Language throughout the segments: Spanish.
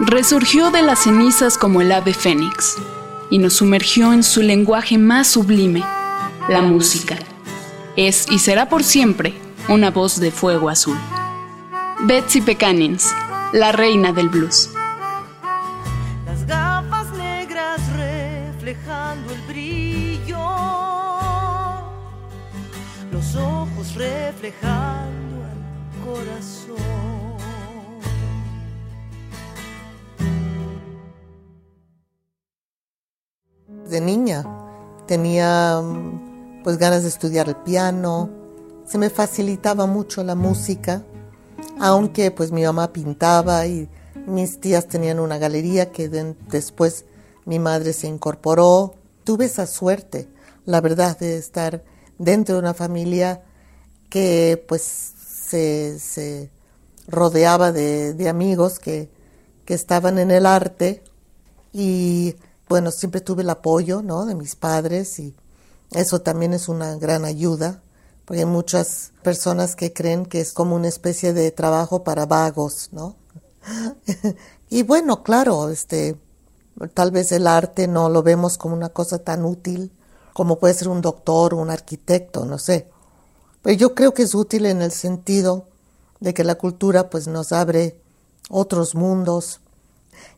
resurgió de las cenizas como el ave fénix y nos sumergió en su lenguaje más sublime, la música. Es y será por siempre una voz de fuego azul. Betsy Pecanins, la reina del blues. Las gafas negras reflejando el brillo, los ojos reflejando el corazón. De niña. Tenía pues ganas de estudiar el piano, se me facilitaba mucho la música, aunque pues mi mamá pintaba y mis tías tenían una galería que después mi madre se incorporó. Tuve esa suerte, la verdad, de estar dentro de una familia que pues se, rodeaba de, amigos que, que, estaban en el arte. Y bueno, siempre tuve el apoyo ¿no? de mis padres y eso también es una gran ayuda porque hay muchas personas que creen que es como una especie de trabajo para vagos, ¿no? y bueno, claro, este, tal vez el arte no lo vemos como una cosa tan útil como puede ser un doctor o un arquitecto, no sé. Pero yo creo que es útil en el sentido de que la cultura pues nos abre otros mundos,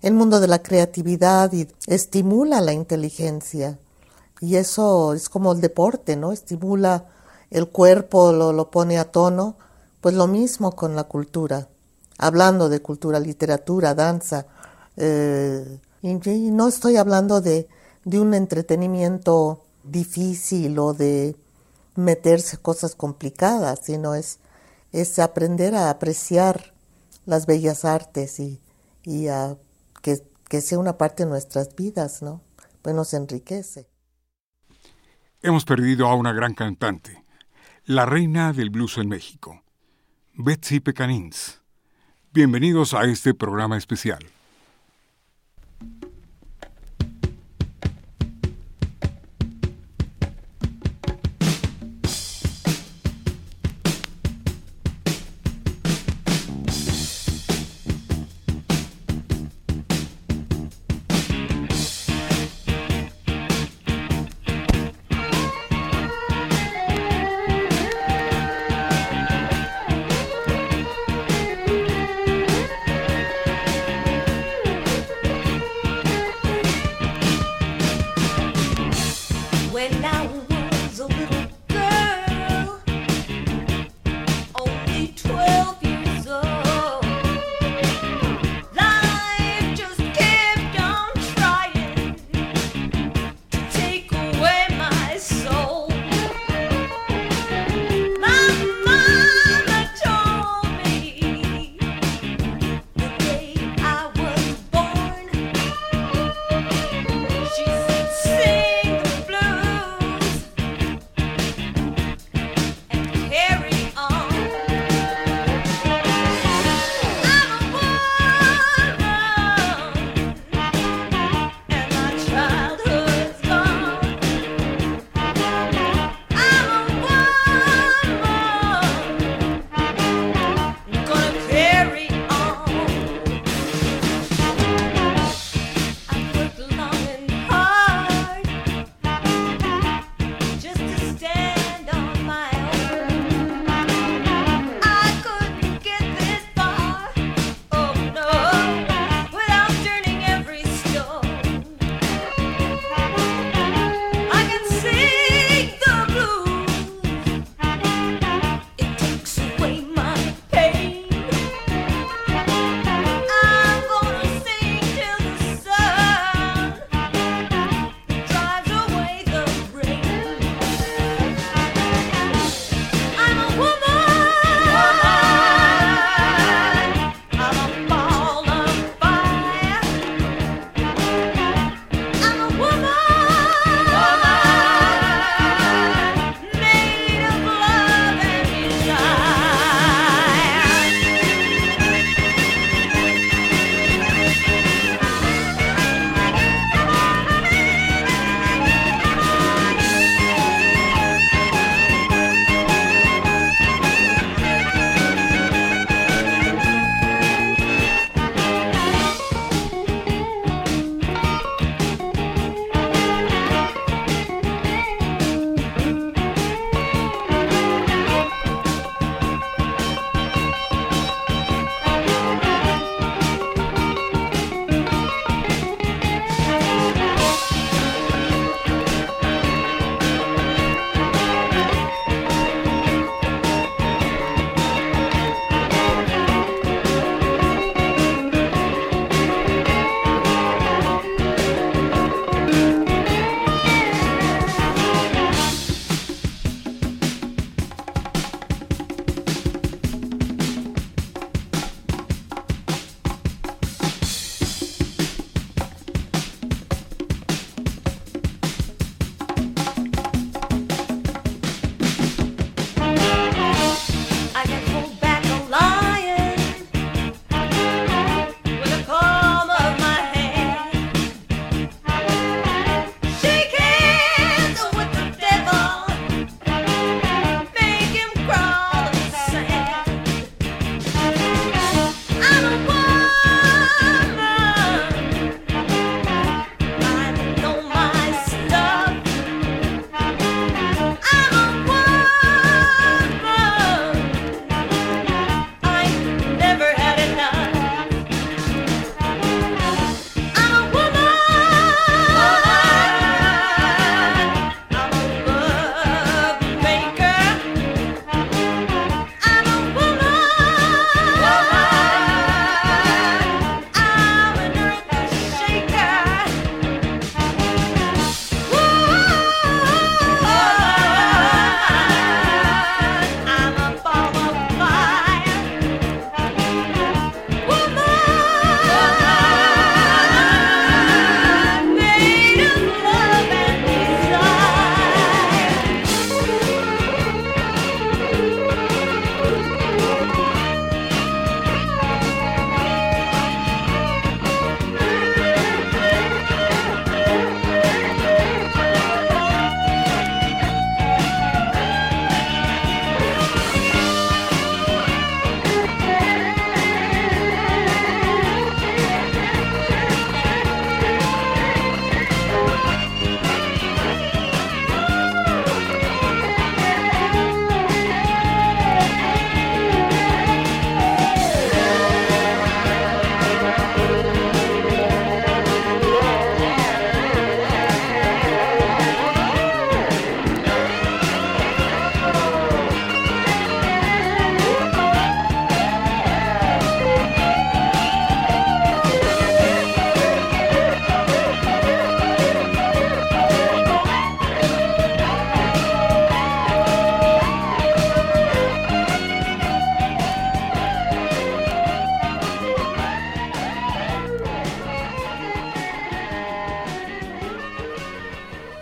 el mundo de la creatividad y estimula la inteligencia. Y eso es como el deporte, ¿no? Estimula el cuerpo lo, lo pone a tono, pues lo mismo con la cultura. Hablando de cultura, literatura, danza, eh, y, no estoy hablando de, de un entretenimiento difícil o de meterse cosas complicadas, sino es, es aprender a apreciar las bellas artes y, y a que, sea una parte de nuestras vidas, ¿no? Pues nos enriquece. Hemos perdido a una gran cantante, la reina del blues en México, Betsy Pecanins. Bienvenidos a este programa especial.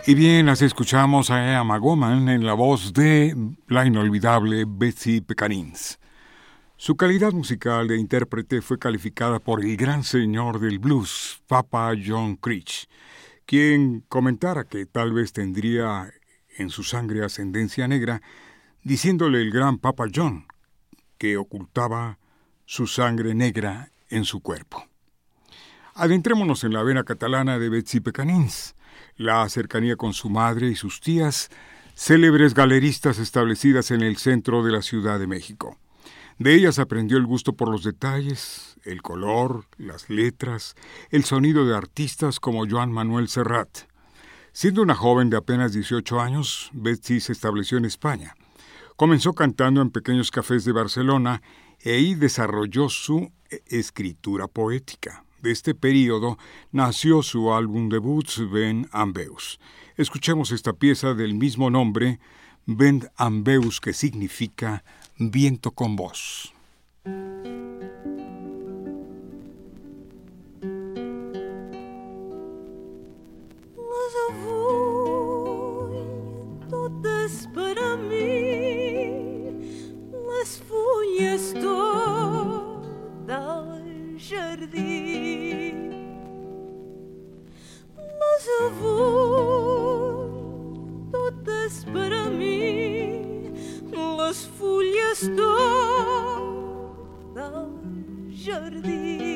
Y bien, así escuchamos a Emma Goman en la voz de la inolvidable Betsy Pecanins. Su calidad musical de intérprete fue calificada por el gran señor del blues, Papa John Creech, quien comentara que tal vez tendría en su sangre ascendencia negra, diciéndole el gran Papa John que ocultaba su sangre negra en su cuerpo. Adentrémonos en la vena catalana de Betsy Pecanins la cercanía con su madre y sus tías, célebres galeristas establecidas en el centro de la Ciudad de México. De ellas aprendió el gusto por los detalles, el color, las letras, el sonido de artistas como Joan Manuel Serrat. Siendo una joven de apenas 18 años, Betsy se estableció en España. Comenzó cantando en pequeños cafés de Barcelona e ahí desarrolló su escritura poética de este periodo nació su álbum debut Ben Ambeus. Escuchemos esta pieza del mismo nombre, Ben Ambeus, que significa viento con voz. perdí.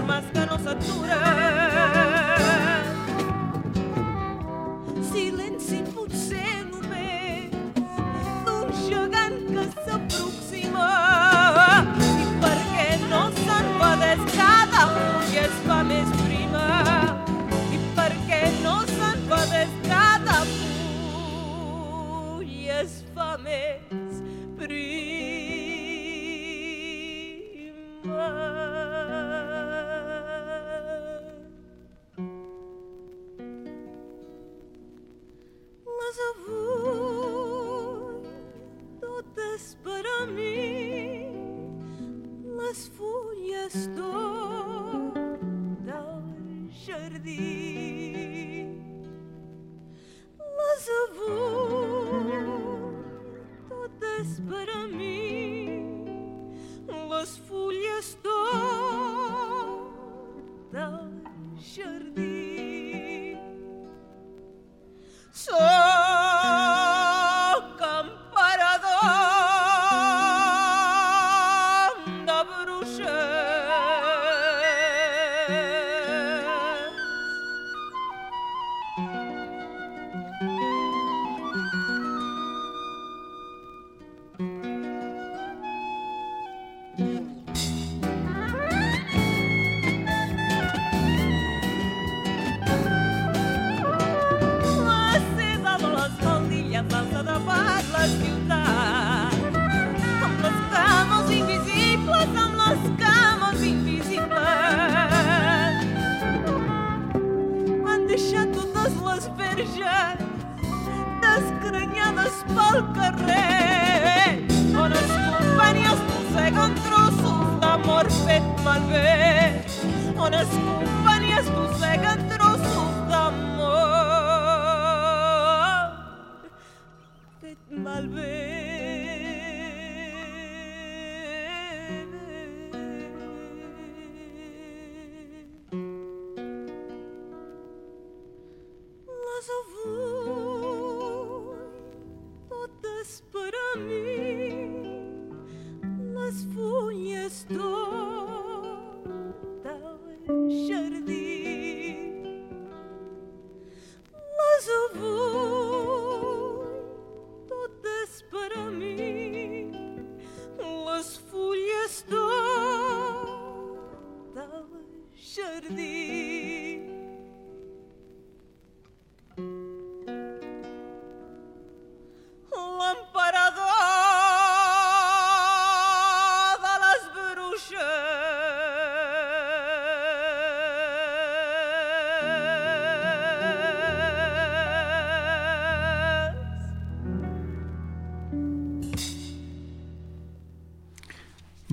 Totes per a mi les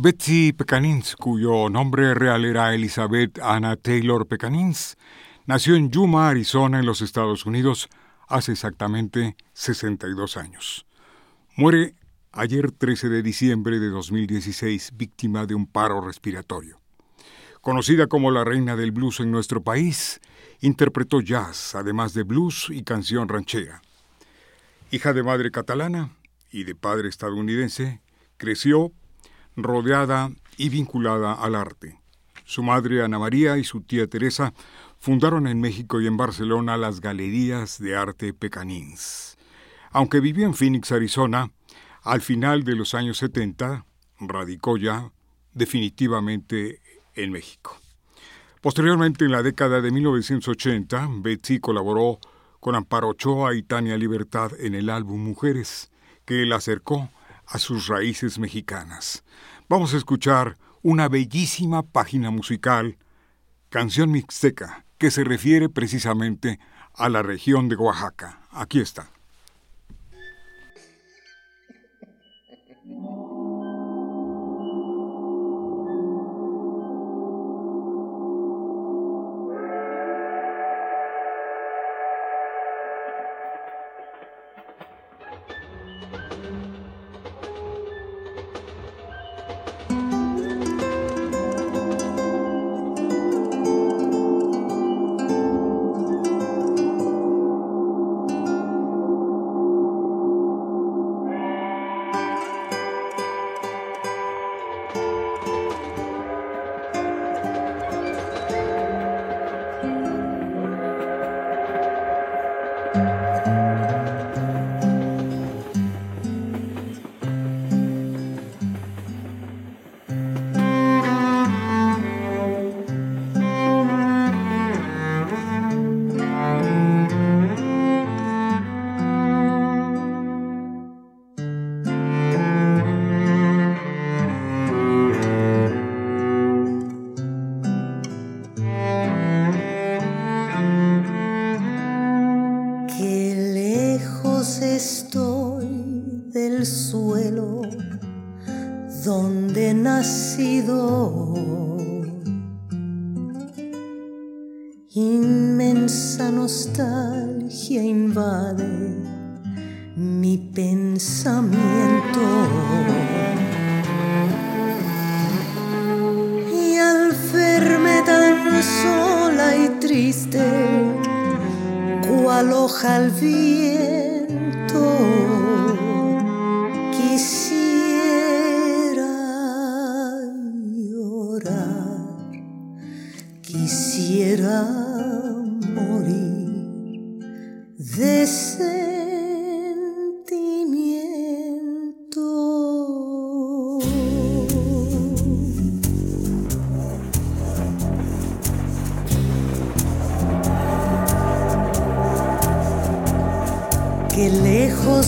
Betsy Pecanins, cuyo nombre real era Elizabeth Anna Taylor Pecanins, nació en Yuma, Arizona, en los Estados Unidos, hace exactamente 62 años. Muere ayer 13 de diciembre de 2016, víctima de un paro respiratorio. Conocida como la reina del blues en nuestro país, interpretó jazz, además de blues y canción ranchera. Hija de madre catalana y de padre estadounidense, creció rodeada y vinculada al arte. Su madre Ana María y su tía Teresa fundaron en México y en Barcelona las Galerías de Arte Pecanins. Aunque vivió en Phoenix, Arizona, al final de los años 70 radicó ya definitivamente en México. Posteriormente, en la década de 1980, Betsy colaboró con Amparo Ochoa y Tania Libertad en el álbum Mujeres, que la acercó a sus raíces mexicanas. Vamos a escuchar una bellísima página musical, Canción Mixteca, que se refiere precisamente a la región de Oaxaca. Aquí está.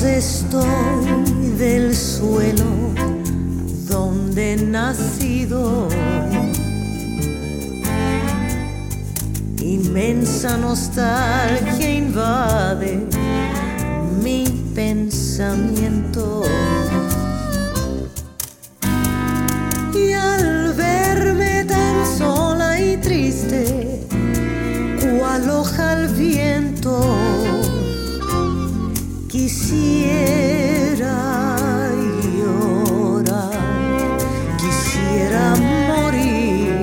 Estoy del suelo donde nacido. Inmensa nostalgia invade mi pensamiento. Y al verme tan sola y triste, cual hoja al viento, quisiera llorar, quisiera morir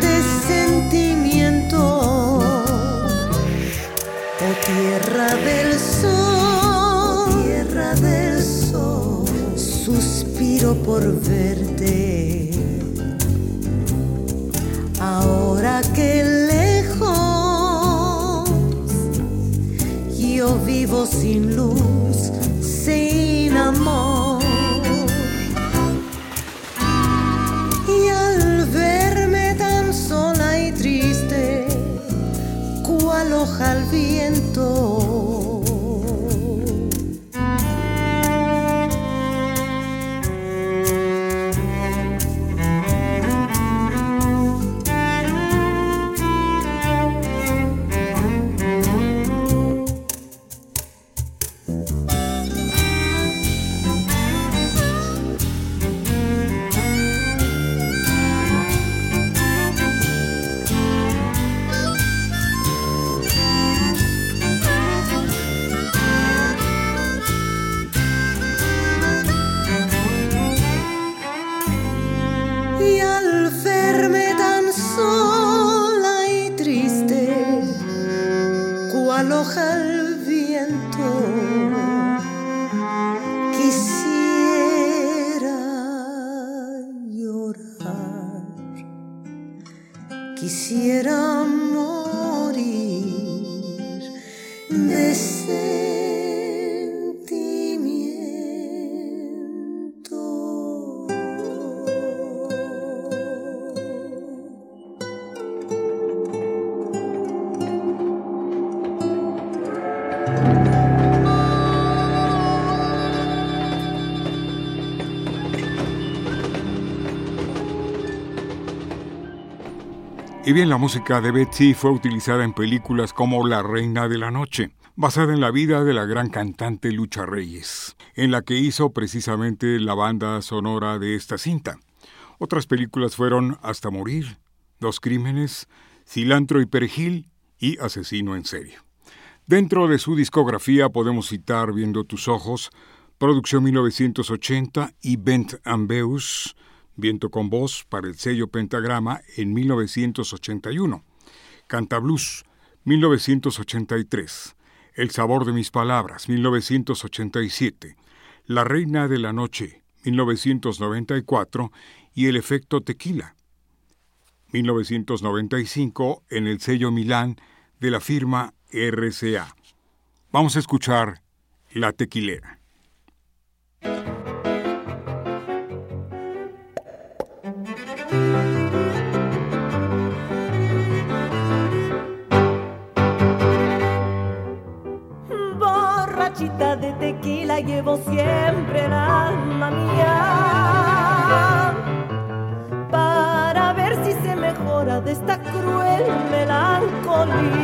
de sentimiento. Oh tierra del sol, tierra del sol, suspiro por verte. Vivo sin luz, sin Y bien, la música de Betsy fue utilizada en películas como La Reina de la Noche, basada en la vida de la gran cantante Lucha Reyes, en la que hizo precisamente la banda sonora de esta cinta. Otras películas fueron Hasta Morir, Dos Crímenes, Cilantro y Perejil y Asesino en Serie. Dentro de su discografía podemos citar Viendo tus ojos, Producción 1980 y Bent Ambeus, Viento con voz para el sello Pentagrama en 1981. Canta Blues, 1983. El sabor de mis palabras, 1987. La reina de la noche, 1994. Y el efecto tequila, 1995 en el sello Milán de la firma RCA. Vamos a escuchar La Tequilera. Borrachita de tequila llevo siempre el alma mía para ver si se mejora de esta cruel melancolía.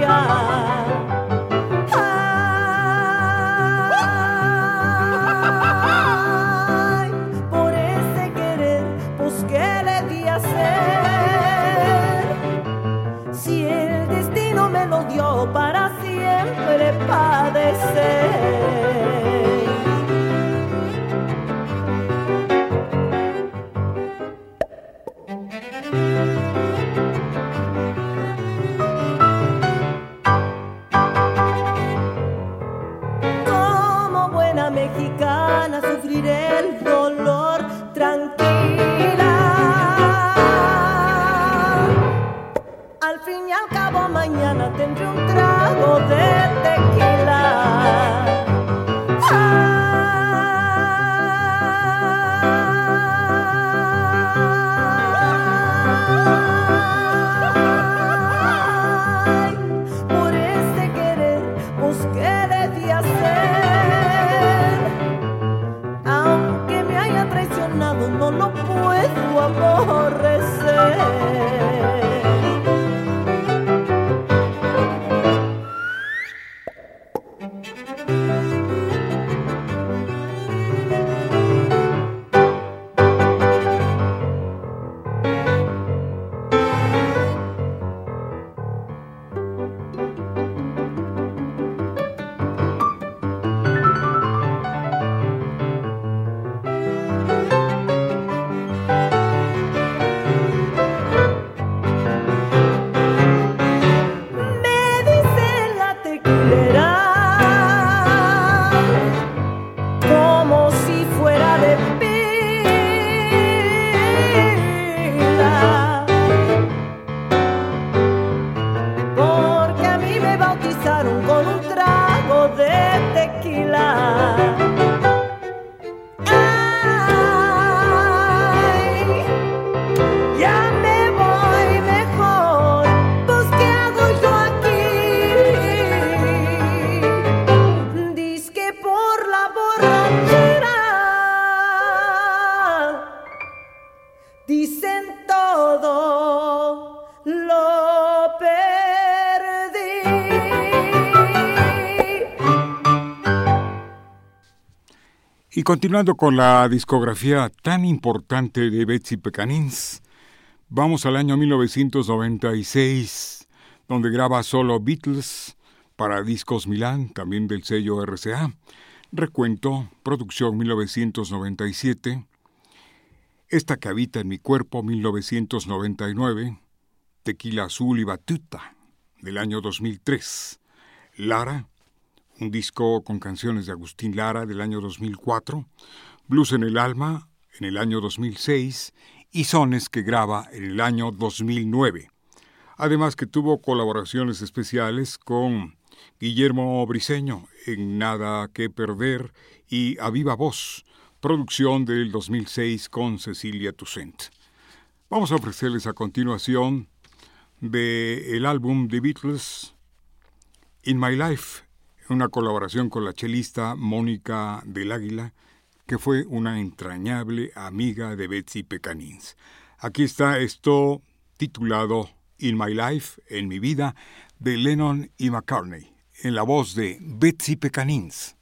Continuando con la discografía tan importante de Betsy Pecanins, vamos al año 1996, donde graba solo Beatles para Discos Milán, también del sello RCA. Recuento, producción 1997. Esta que habita en mi cuerpo 1999. Tequila Azul y Batuta del año 2003. Lara un disco con canciones de Agustín Lara del año 2004, Blues en el Alma en el año 2006 y Sones que graba en el año 2009. Además que tuvo colaboraciones especiales con Guillermo Briseño en Nada que Perder y A Viva Voz, producción del 2006 con Cecilia Toussaint. Vamos a ofrecerles a continuación de el álbum The Beatles In My Life, una colaboración con la chelista Mónica del Águila, que fue una entrañable amiga de Betsy Pecanins. Aquí está esto titulado In My Life, en mi vida, de Lennon y McCartney, en la voz de Betsy Pecanins.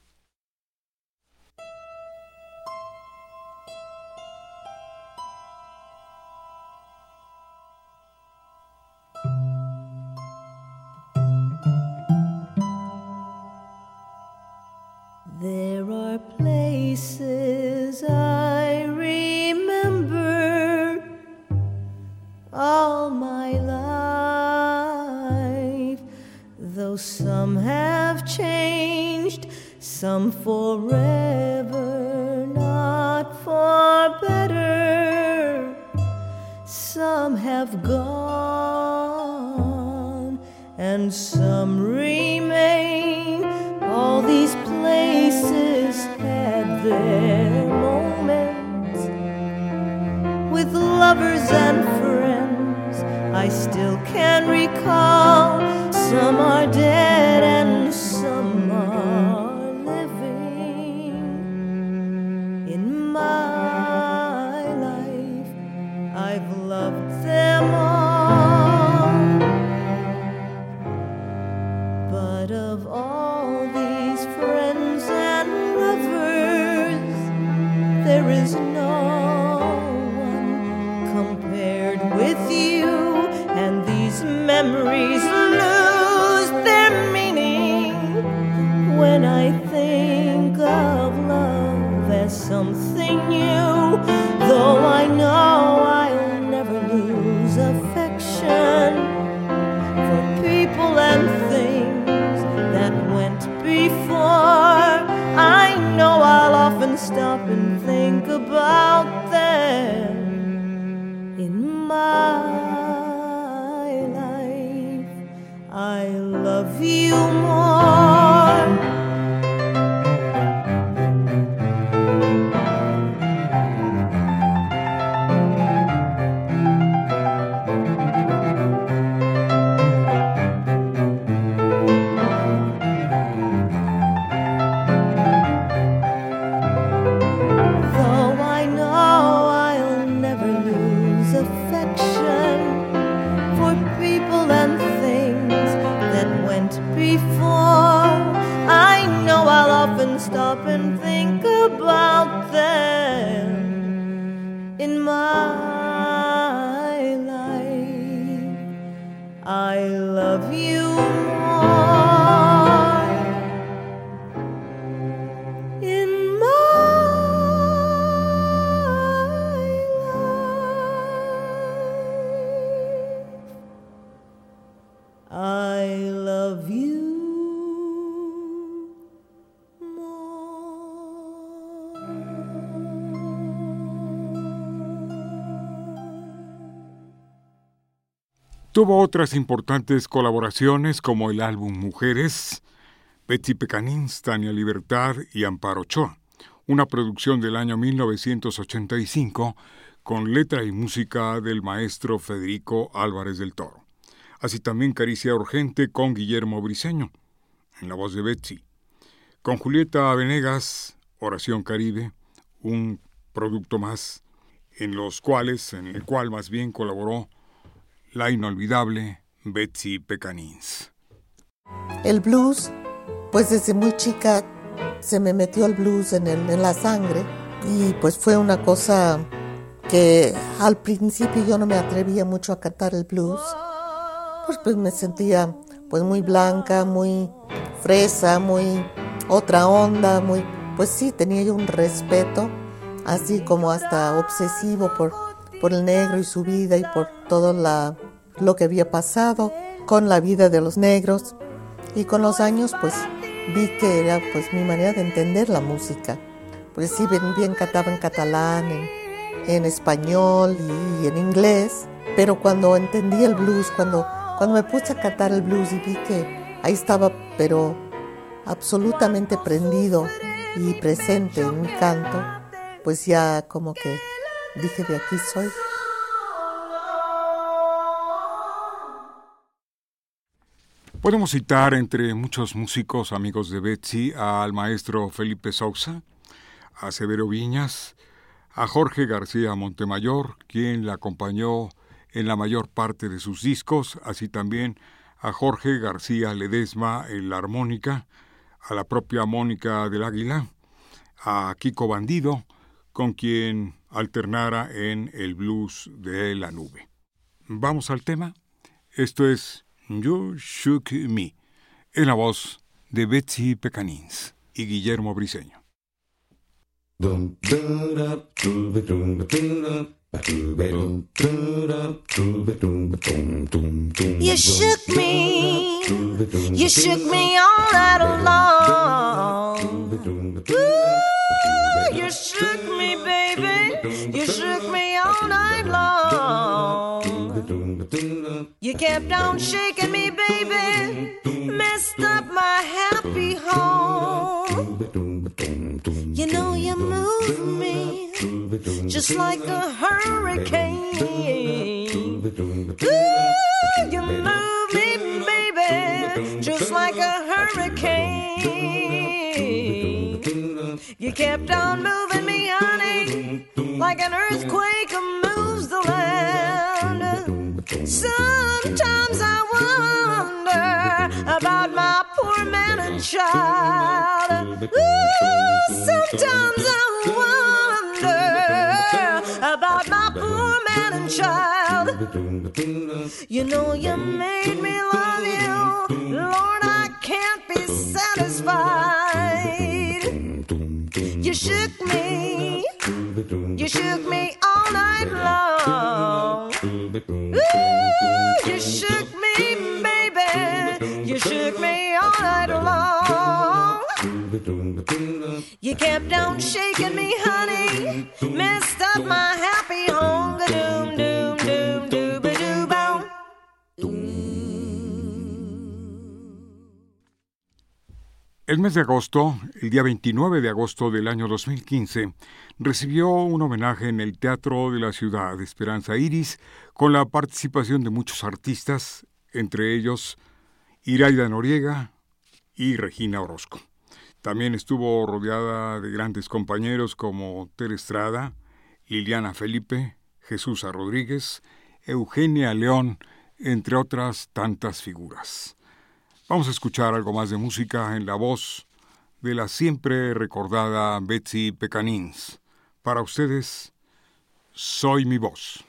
Tuvo otras importantes colaboraciones como el álbum Mujeres, Betsy Pecanins, Tania Libertad y Amparo Ochoa, una producción del año 1985 con letra y música del maestro Federico Álvarez del Toro. Así también Caricia Urgente con Guillermo Briceño, en la voz de Betsy. Con Julieta Venegas, Oración Caribe, un producto más, en los cuales, en el cual más bien colaboró la inolvidable Betsy Pecanins. El blues, pues desde muy chica se me metió el blues en, en la sangre y pues fue una cosa que al principio yo no me atrevía mucho a cantar el blues, pues, pues me sentía pues muy blanca, muy fresa, muy otra onda, muy, pues sí, tenía yo un respeto, así como hasta obsesivo por, por el negro y su vida y por todo la, lo que había pasado con la vida de los negros. Y con los años, pues vi que era pues mi manera de entender la música. Pues sí, bien, bien cantaba en catalán, en, español y en inglés, pero cuando entendí el blues, cuando Cuando me puse a cantar el blues y vi que ahí estaba, pero absolutamente prendido y presente en mi canto, pues ya como que dije de aquí soy. Podemos citar entre muchos músicos amigos de Betsy al maestro Felipe Sousa, a Severo Viñas, a Jorge García Montemayor, quien la acompañó en la mayor parte de sus discos, así también a Jorge García Ledesma en la armónica, a la propia Mónica del Águila, a Kiko Bandido, con quien alternara en el blues de la nube. Vamos al tema. Esto es You Shook Me, en la voz de Betsy Pecanins y Guillermo Briseño. You shook me, you shook me all You kept on shaking me, baby, messed up my happy home. You know you move me just like a hurricane. Ooh, you move me, baby, just like a hurricane. You kept on moving me, honey, like an earthquake moves the land. Sometimes I wonder about my poor man and child. Ooh, sometimes I wonder about my poor man and child. You know you made me love you, Lord. I can't be satisfied. You shook me, you shook me all night long. Ooh, you shook me, baby. You shook me all night long. You kept on shaking me, El mes de agosto, el día 29 de agosto del año 2015, recibió un homenaje en el Teatro de la Ciudad de Esperanza Iris con la participación de muchos artistas, entre ellos Iraida Noriega y Regina Orozco. También estuvo rodeada de grandes compañeros como Ter Estrada, Liliana Felipe, Jesús Rodríguez, Eugenia León, entre otras tantas figuras. Vamos a escuchar algo más de música en la voz de la siempre recordada Betsy Pecanins. Para ustedes, soy mi voz.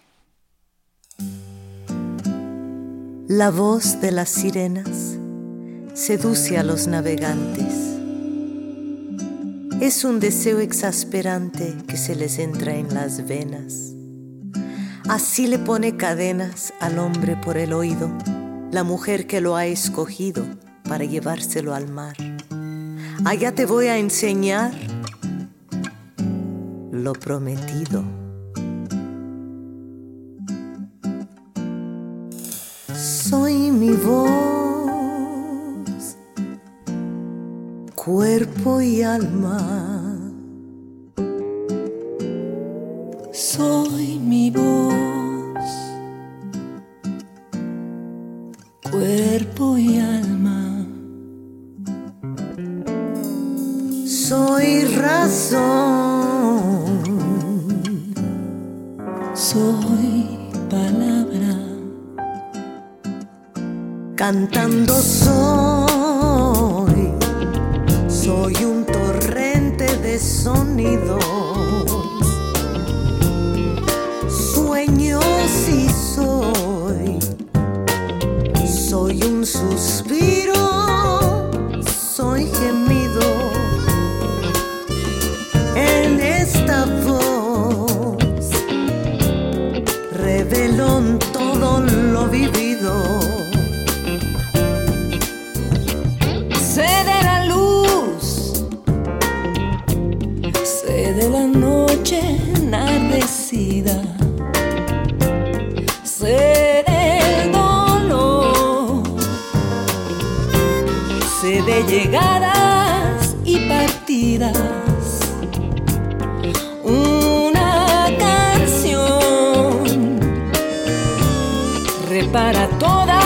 La voz de las sirenas seduce a los navegantes. Es un deseo exasperante que se les entra en las venas. Así le pone cadenas al hombre por el oído la mujer que lo ha escogido para llevárselo al mar. Allá te voy a enseñar lo prometido. Soy mi voz, cuerpo y alma. Llegadas y partidas. Una canción repara todas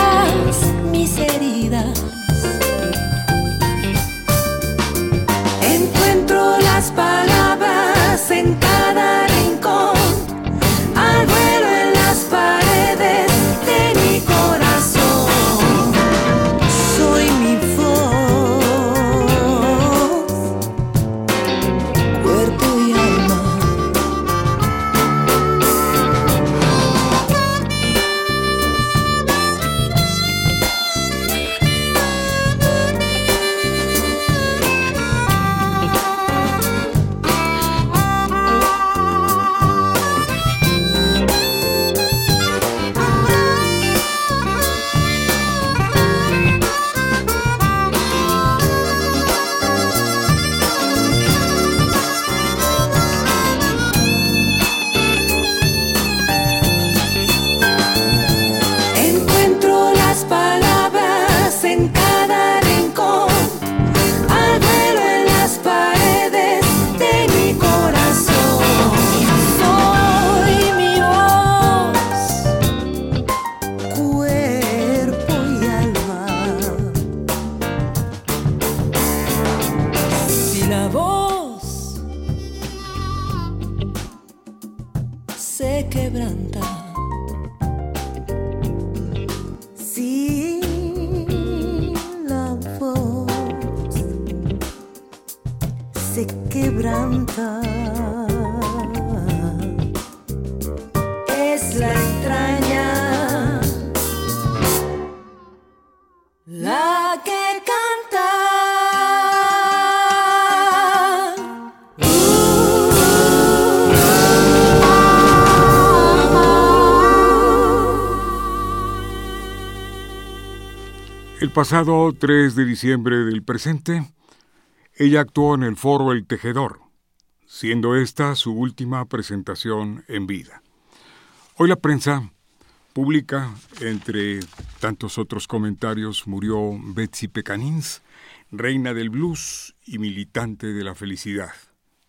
pasado 3 de diciembre del presente, ella actuó en el foro El Tejedor, siendo esta su última presentación en vida. Hoy la prensa publica, entre tantos otros comentarios, murió Betsy Pecanins, reina del blues y militante de la felicidad.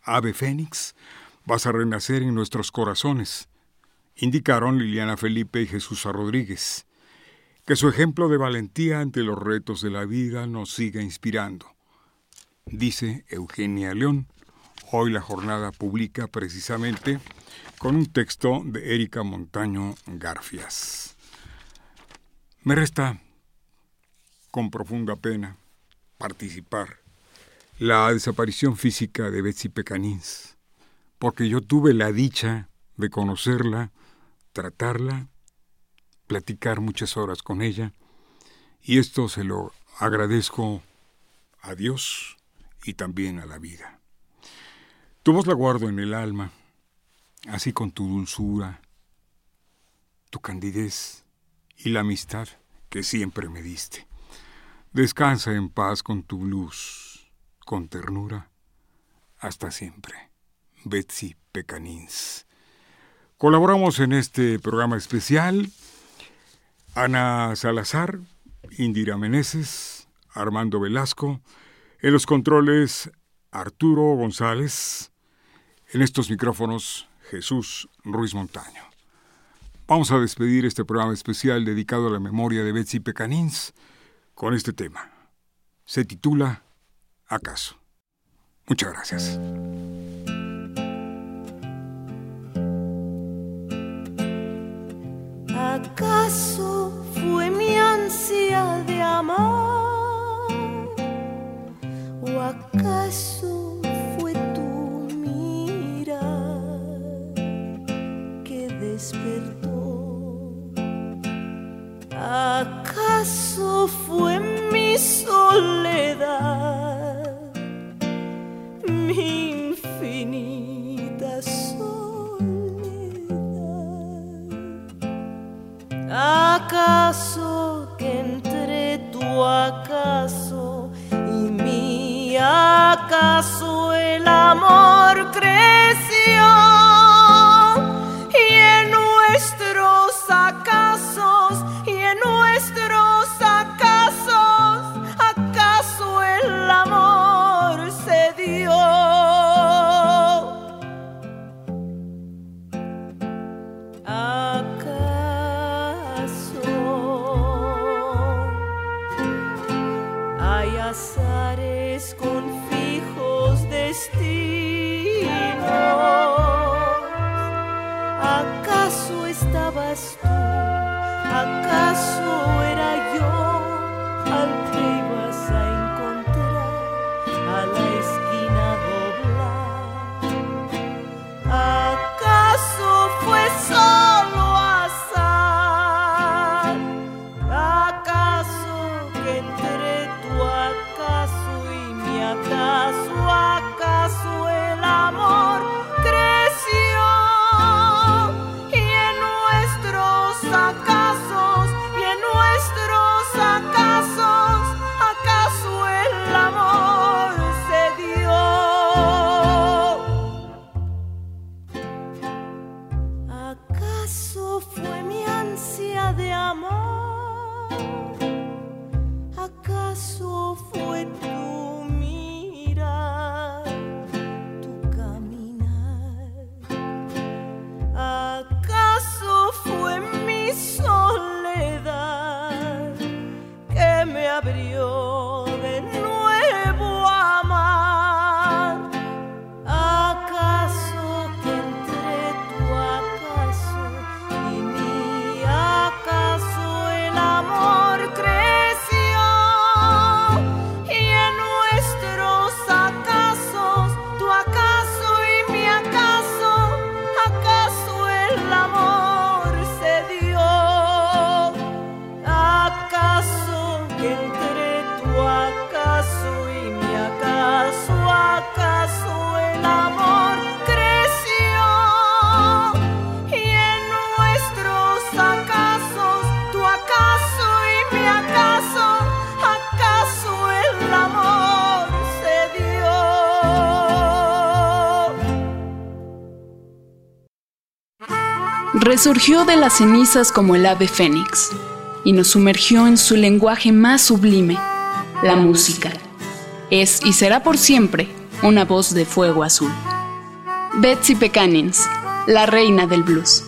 Ave Fénix, vas a renacer en nuestros corazones, indicaron Liliana Felipe y Jesús Rodríguez. Que su ejemplo de valentía ante los retos de la vida nos siga inspirando. Dice Eugenia León. Hoy la jornada publica precisamente con un texto de Erika Montaño Garfias. Me resta, con profunda pena, participar la desaparición física de Betsy Pecanins, porque yo tuve la dicha de conocerla, tratarla platicar muchas horas con ella y esto se lo agradezco a Dios y también a la vida. Tu voz la guardo en el alma, así con tu dulzura, tu candidez y la amistad que siempre me diste. Descansa en paz con tu luz, con ternura, hasta siempre. Betsy Pecanins. Colaboramos en este programa especial Ana Salazar, Indira Meneses, Armando Velasco, en los controles Arturo González, en estos micrófonos Jesús Ruiz Montaño. Vamos a despedir este programa especial dedicado a la memoria de Betsy Pecanins con este tema. Se titula ¿Acaso? Muchas gracias. ¿Acaso fue mi ansia de amar? ¿O acaso fue tu mirar que despertó? ¿Acaso fue mi soledad? Mi ¿Acaso que entre tu acaso y mi acaso el amor creció? Y en nuestros acaso still resurgió de las cenizas como el ave fénix y nos sumergió en su lenguaje más sublime, la música. Es y será por siempre una voz de fuego azul. Betsy Pecanins, la reina del blues.